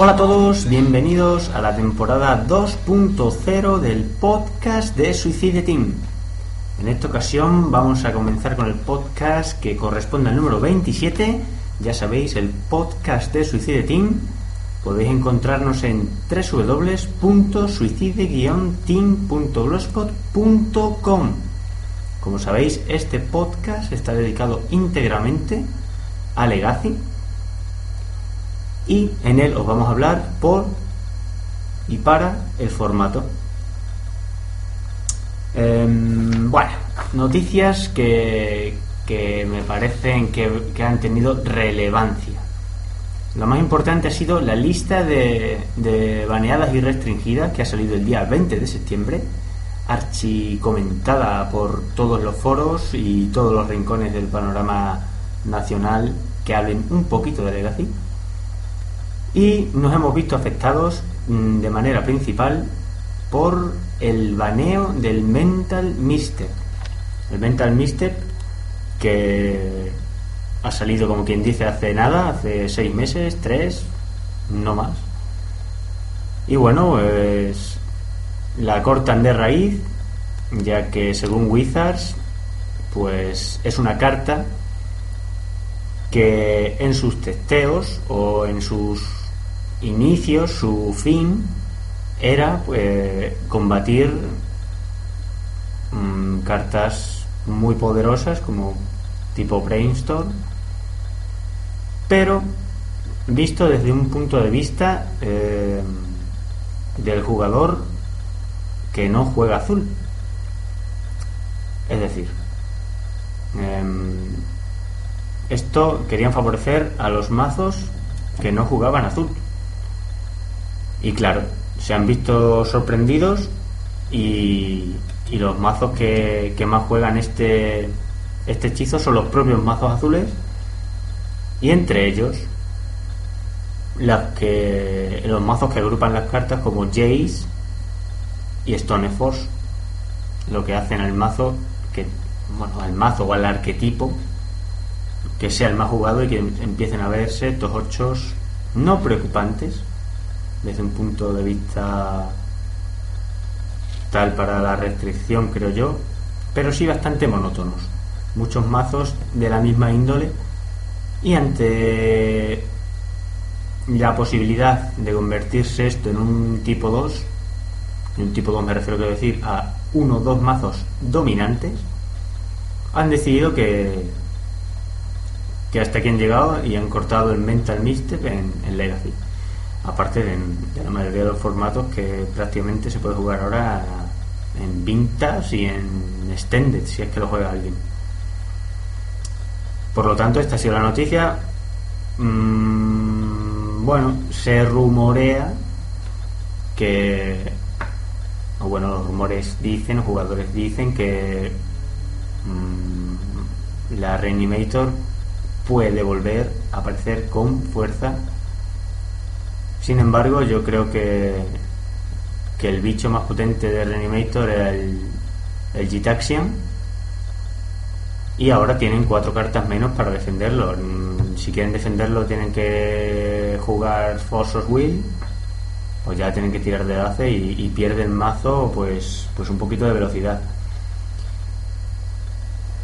Hola a todos, bienvenidos a la temporada 2.0 del podcast de Suicide Team. En esta ocasión vamos a comenzar con el podcast que corresponde al número 27, ya sabéis, el podcast de Suicide Team. Podéis encontrarnos en www.suicide-team.blogspot.com. Como sabéis, este podcast está dedicado íntegramente a Legacy y en él os vamos a hablar por y para el formato. Em, bueno, noticias que, que me parecen que, que, han tenido relevancia. Lo más importante ha sido la lista de, de baneadas y restringidas que ha salido el día 20 de septiembre, archi comentada por todos los foros y todos los rincones del panorama nacional que hablen un poquito de Legacy y nos hemos visto afectados mm, de manera principal por el baneo del Mental Misstep. El Mental Misstep que ha salido como quien dice hace nada, hace seis meses, tres, no más. Y bueno, pues la cortan de raíz, ya que según Wizards, pues es una carta que en sus testeos o en sus inicio, su fin era pues, combatir mmm, cartas muy poderosas como tipo Brainstorm, pero visto desde un punto de vista eh, del jugador que no juega azul. Es decir, eh, esto querían favorecer a los mazos que no jugaban azul. Y claro, se han visto sorprendidos y, y los mazos que, que, más juegan este, este hechizo son los propios mazos azules. Y entre ellos las que, los mazos que agrupan las cartas como Jace y Stoneforce lo que hacen al mazo que bueno al mazo o al arquetipo que sea el más jugado y que empiecen a verse estos ochos no preocupantes desde un punto de vista tal para la restricción, creo yo, pero sí bastante monótonos. Muchos mazos de la misma índole y ante la posibilidad de convertirse esto en un tipo 2, en un tipo 2 me refiero a decir a uno o dos mazos dominantes, han decidido que que hasta aquí han llegado y han cortado el Mental Mistep en, en Legacy aparte de, la mayoría de los formatos que prácticamente se puede jugar ahora en Vintage y en Extended, si es que lo juega alguien. Por lo tanto, esta ha sido la noticia. Mm, bueno, se rumorea que, o bueno, los rumores dicen, los jugadores dicen que mm, la Reanimator puede volver a aparecer con fuerza sin embargo, yo creo que, que el bicho más potente de Reanimator era el, Gitaxian. Y ahora tienen cuatro cartas menos para defenderlo. Mm, si quieren defenderlo tienen que jugar Force of Will. Pues ya tienen que tirar de base y, pierden mazo pues, pues un poquito de velocidad.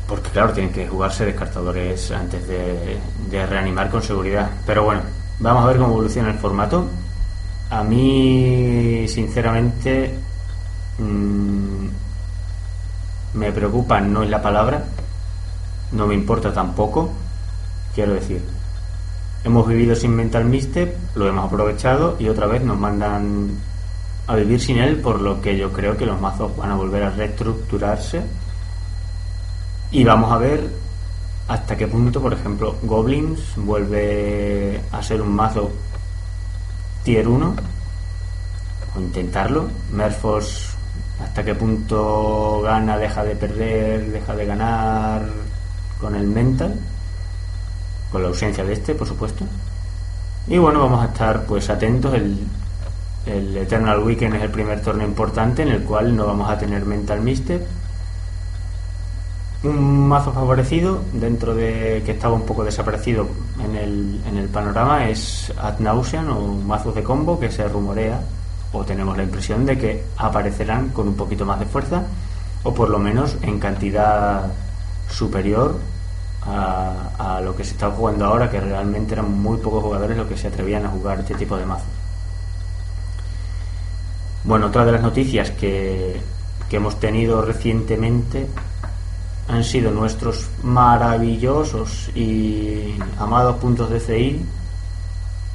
Porque claro, tienen que jugarse descartadores antes de reanimar con seguridad. Pero bueno, Vamos a ver cómo evoluciona el formato. a mí, sinceramente, mm, me preocupa, no es la palabra, no me importa tampoco, quiero decir. Hemos vivido sin Mental Misstep, lo hemos aprovechado y otra vez nos mandan a vivir sin él, por lo que yo creo que los mazos van a volver a reestructurarse y vamos a ver hasta qué punto, por ejemplo, Goblins vuelve a ser un mazo tier 1 o intentarlo. Merfos hasta qué punto gana, deja de perder, deja de ganar con el mental, con la ausencia de este, por supuesto. Y bueno, vamos a estar pues atentos. El, el Eternal Weekend es el primer torneo importante en el cual no vamos a tener Mental Mister un mazo favorecido, dentro de que estaba un poco desaparecido en el, en el panorama, es Ad Nausean o un mazo de combo que se rumorea o tenemos la impresión de que aparecerán con un poquito más de fuerza o por lo menos en cantidad superior a, a lo que se está jugando ahora, que realmente eran muy pocos jugadores los que se atrevían a jugar este tipo de mazos. Bueno, otra de las noticias que, que hemos tenido recientemente han sido nuestros maravillosos y amados puntos de CI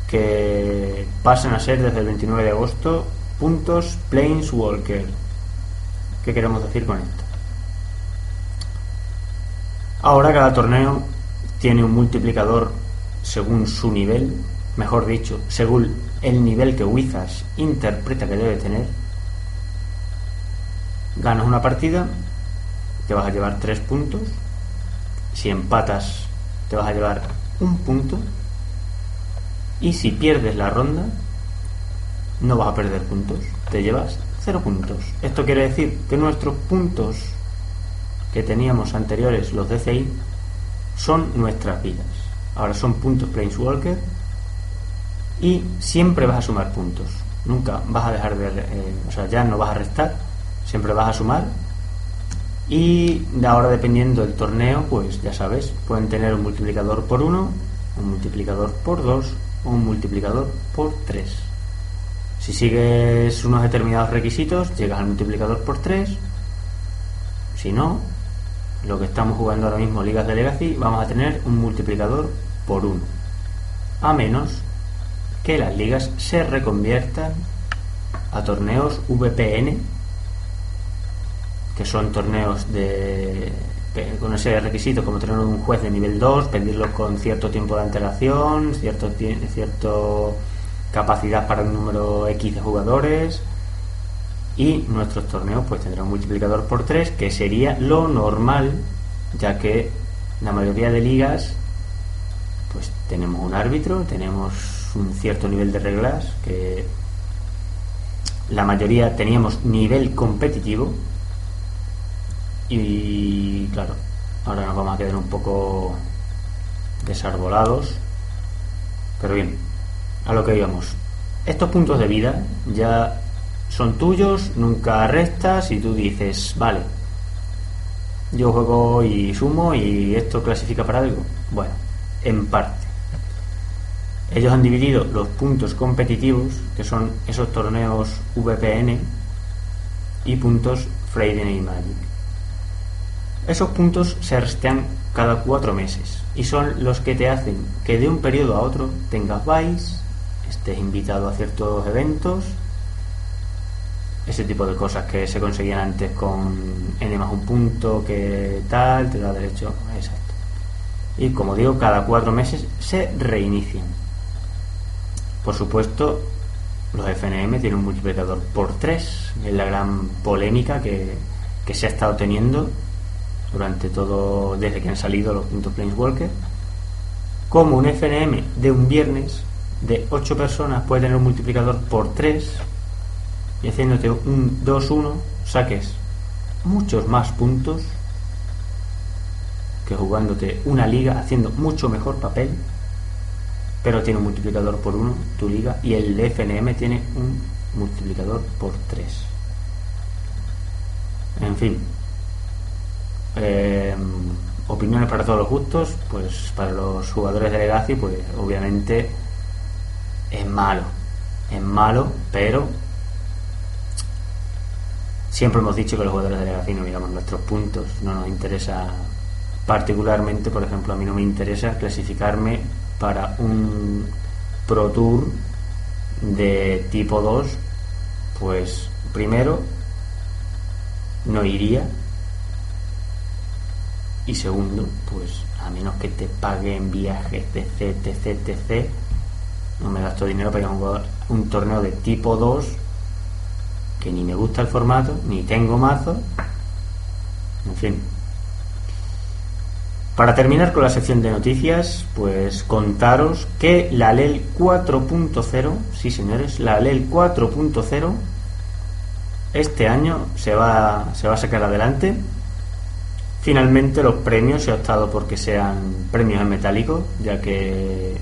que pasan a ser desde el 29 de agosto puntos Planeswalker. ¿Qué queremos decir con esto? Ahora cada torneo tiene un multiplicador según su nivel, mejor dicho, según el nivel que Wizards interpreta que debe tener. Ganas una partida te vas a llevar tres puntos. Si empatas, te vas a llevar un punto. Y si pierdes la ronda, no vas a perder puntos. Te llevas cero puntos. Esto quiere decir que nuestros puntos que teníamos anteriores, los DCI, son nuestras vidas. Ahora son puntos Planeswalker y siempre vas a sumar puntos. Nunca vas a dejar de... Eh, o sea, ya no vas a restar, siempre vas a sumar y ahora dependiendo del torneo, pues ya sabes, pueden tener un multiplicador por 1, un multiplicador por 2 o un multiplicador por 3. Si sigues unos determinados requisitos, llegas al multiplicador por 3. Si no, lo que estamos jugando ahora mismo, Ligas de Legacy, vamos a tener un multiplicador por 1. A menos que las ligas se reconviertan a torneos VPN que son torneos de con ese requisito como tener un juez de nivel 2, pedirlo con cierto tiempo de antelación, cierto cierto capacidad para un número X de jugadores. Y nuestros torneos pues tendrán un multiplicador por 3 que sería lo normal ya que la mayoría de ligas pues tenemos un árbitro, tenemos un cierto nivel de reglas que la mayoría teníamos nivel competitivo y claro, ahora nos vamos a quedar un poco desarbolados. Pero bien, a lo que íbamos. Estos puntos de vida ya son tuyos, nunca restas y tú dices, vale, yo juego y sumo y esto clasifica para algo. Bueno, en parte. Ellos han dividido los puntos competitivos, que son esos torneos VPN, y puntos Friday y Magic. Esos puntos se restean cada cuatro meses y son los que te hacen que de un periodo a otro tengas vice, estés invitado a ciertos eventos, ese tipo de cosas que se conseguían antes con n más un punto que tal, te da derecho, exacto. Y como digo, cada cuatro meses se reinician. Por supuesto, los FNM tienen un multiplicador por 3, es la gran polémica que, que se ha estado teniendo durante todo, desde que han salido los puntos Planeswalker, como un FNM de un viernes de 8 personas puede tener un multiplicador por 3 y haciéndote un 2-1 saques muchos más puntos que jugándote una liga haciendo mucho mejor papel pero tiene un multiplicador por 1 tu liga y el FNM tiene un multiplicador por 3 en fin eh, opiniones para todos los gustos, pues para los jugadores de Legacy, pues obviamente es malo. es malo, pero siempre hemos dicho que los jugadores de Legacy no miramos nuestros puntos, no nos interesa particularmente, por ejemplo, a mí no me interesa clasificarme para un Pro Tour de tipo 2, pues primero no iría y segundo, pues a menos que te paguen viajes, etc, etc, etc, no me gasto dinero para ir a jugar un torneo de tipo 2 que ni me gusta el formato, ni tengo mazo, en fin. Para terminar con la sección de noticias, pues contaros que la LEL 4.0, sí señores, la LEL 4.0 este año se va, se va a sacar adelante. Finalmente los premios ha optado porque sean premios en metálico, ya que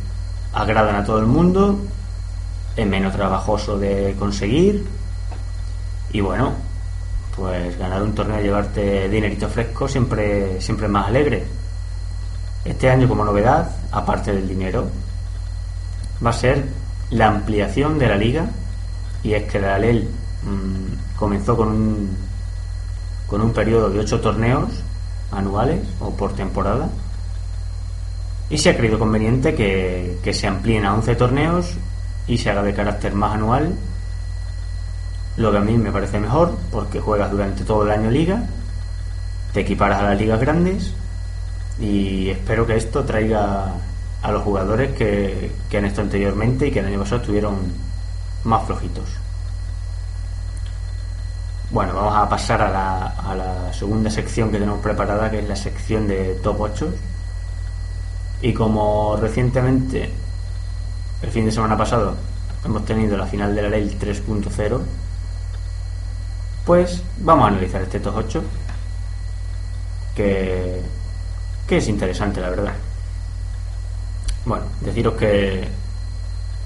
agradan a todo el mundo, es menos trabajoso de conseguir y bueno, pues ganar un torneo y llevarte dinerito fresco siempre, siempre más alegre. Este año como novedad, aparte del dinero, va a ser la ampliación de la liga y es que la LEL mmm, comenzó con un, con un periodo de 8 torneos anuales o por temporada. Y se ha creído conveniente que, que se amplíen a 11 torneos y se haga de carácter más anual lo que a mí me parece mejor porque juegas durante todo el año liga te equiparas a las ligas grandes y espero que esto traiga a los jugadores que, que han estado anteriormente y que el año pasado estuvieron más flojitos bueno, vamos a pasar a la, segunda sección que tenemos preparada, que es la sección de top 8. Y como recientemente, el fin de semana pasado, hemos tenido la final de la ley 3.0, pues vamos a analizar este top 8, que, que es interesante, la verdad. Bueno, deciros que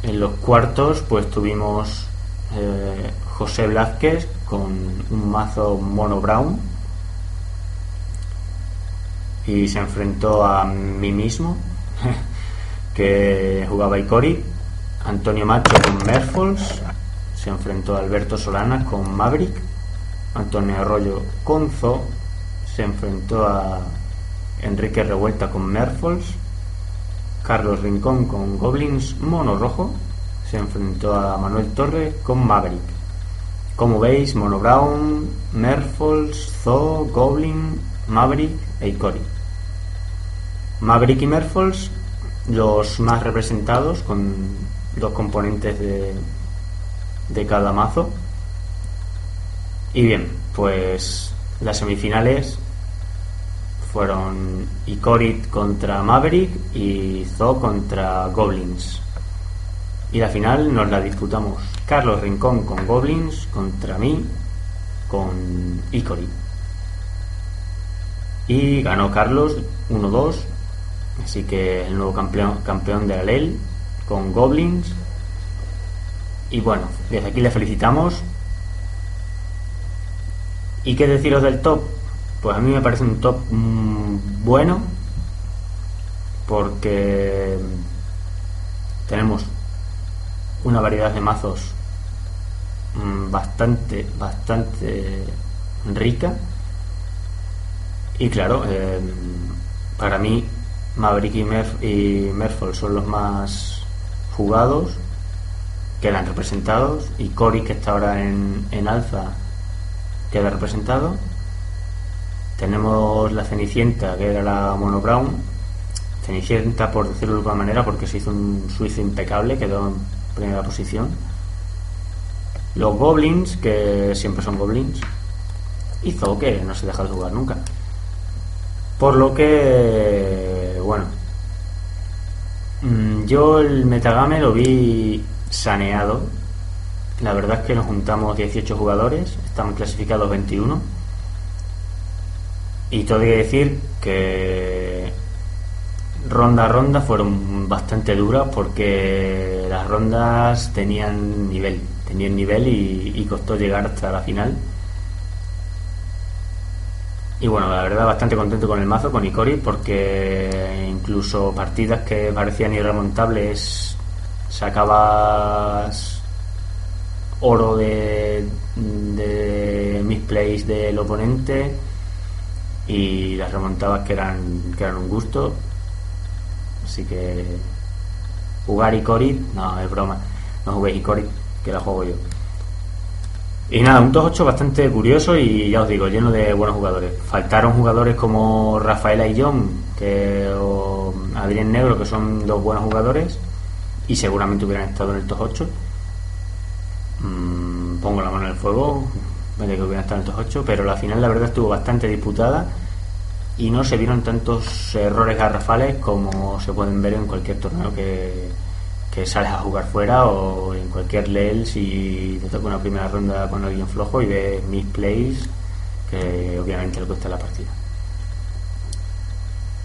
en los cuartos, pues tuvimos eh, José Blázquez con un mazo mono brown y se enfrentó a mí mismo que jugaba Icori Antonio Macho con Merfolds se enfrentó a Alberto Solana con Maverick Antonio Arroyo con Zo se enfrentó a Enrique Revuelta con Merfolds Carlos Rincón con Goblins mono rojo se enfrentó a Manuel Torres con Maverick. Como veis, Mono Brown, Merfolds, Zoo, Goblin, Maverick e Ikori. Maverick y Merfolds, los más representados con dos componentes de, de cada mazo. Y bien, pues las semifinales fueron Ikorit contra Maverick y Zoo contra Goblins. Y la final nos la disputamos Carlos Rincón con Goblins contra mí con Icori. Y ganó Carlos 1-2. Así que el nuevo campeón, campeón de la LEL con Goblins. Y bueno, desde aquí le felicitamos. ¿Y qué deciros del top? Pues a mí me parece un top mmm, bueno. Porque tenemos una variedad de mazos mmm, bastante, bastante rica. Y claro, eh, para mí Maverick y, Merf y Merfolk son los más jugados, quedan representados, y Cory, que está ahora en, en alza, queda representado. Tenemos la Cenicienta, que era la Mono Brown. Cenicienta, por decirlo de alguna manera, porque se hizo un suizo impecable, quedó primera posición. Los Goblins, que siempre son Goblins. Y Zo, que no se deja de jugar nunca. Por lo que, bueno, mm, yo el metagame lo vi saneado. La verdad es que nos juntamos 18 jugadores, estamos clasificados 21. Y hay que decir que ronda a ronda fueron bastante duras porque rondas tenían nivel, tenían nivel y, costó llegar hasta la final. Y bueno, la verdad bastante contento con el mazo, con Icori, porque incluso partidas que parecían irremontables sacabas oro de, de misplays del oponente y las remontadas que eran, que eran un gusto. Así que jugar Icoric, no, es broma, no juguéis Icoric, que la juego yo. Y nada, un 2-8 bastante curioso y ya os digo, lleno de buenos jugadores. Faltaron jugadores como Rafaela y John, que, o Adrián Negro, que son dos buenos jugadores, y seguramente hubieran estado en el 2-8. Mm, pongo la mano en el fuego, me que hubieran estado en el 2-8, pero la final la verdad estuvo bastante disputada y no se vieron tantos errores garrafales como se pueden ver en cualquier torneo que, que sales a jugar fuera o en cualquier LEL si te toca una primera ronda con alguien flojo y ves mis plays que obviamente le cuesta la partida.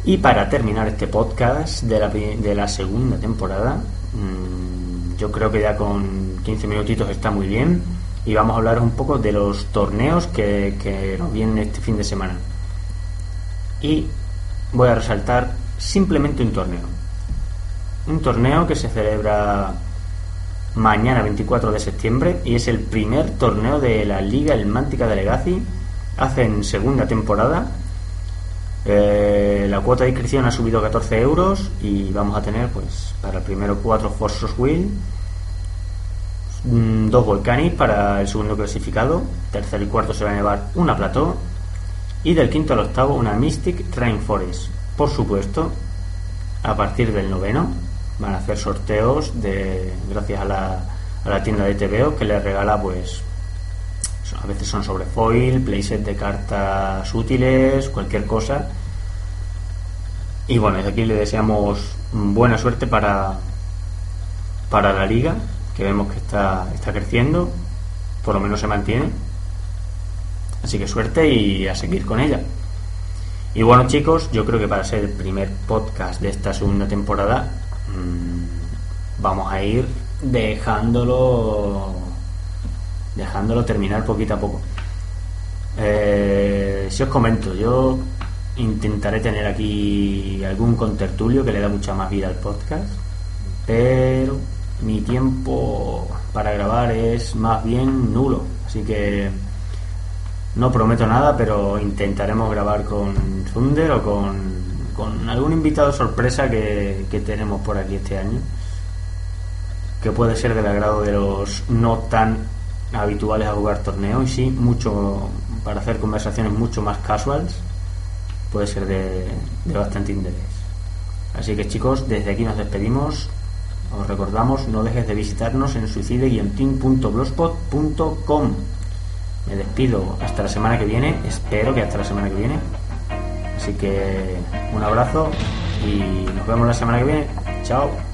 Y para terminar este podcast de la, de la segunda temporada, mmm, yo creo que ya con 15 minutitos está muy bien y vamos a hablar un poco de los torneos que, que nos vienen este fin de semana. Y voy a resaltar simplemente un torneo un torneo que se celebra mañana 24 de septiembre y es el primer torneo de la Liga Elmántica de Legacy. Hacen segunda temporada. Eh, la cuota de inscripción ha subido a 14 euros y vamos a tener, pues, para el primero cuatro Force Wheel, mm, dos Volcanis para el segundo clasificado, tercero y cuarto se va a llevar una plató y del quinto al octavo una Mystic Train Forest. Por supuesto, a partir del noveno van a hacer sorteos de gracias a la, a la tienda de TVO que les regala pues a veces son sobre foil, playset de cartas útiles, cualquier cosa. Y bueno, desde aquí le deseamos buena suerte para, para la liga, que vemos que está, está creciendo, por lo menos se mantiene. Así que suerte y a seguir con ella. Y bueno chicos, yo creo que para ser el primer podcast de esta segunda temporada Mm, vamos a ir dejándolo dejándolo terminar poquito a poco. Eh, si os comento, yo intentaré tener aquí algún contertulio que le da mucha más vida al podcast, pero mi tiempo para grabar es más bien nulo, así que no prometo nada, pero intentaremos grabar con Thunder o con algún invitado sorpresa que, tenemos por aquí este año, que puede ser del agrado de los no tan habituales a jugar torneos y sí, mucho para hacer conversaciones mucho más casuals, puede ser de, bastante interés. Así que chicos, desde aquí nos despedimos. Os recordamos, no dejes de visitarnos en suicide-blogspot.com. Me despido hasta la semana que viene, espero que hasta la semana que viene. Así que un abrazo y nos vemos la semana que viene. Chao.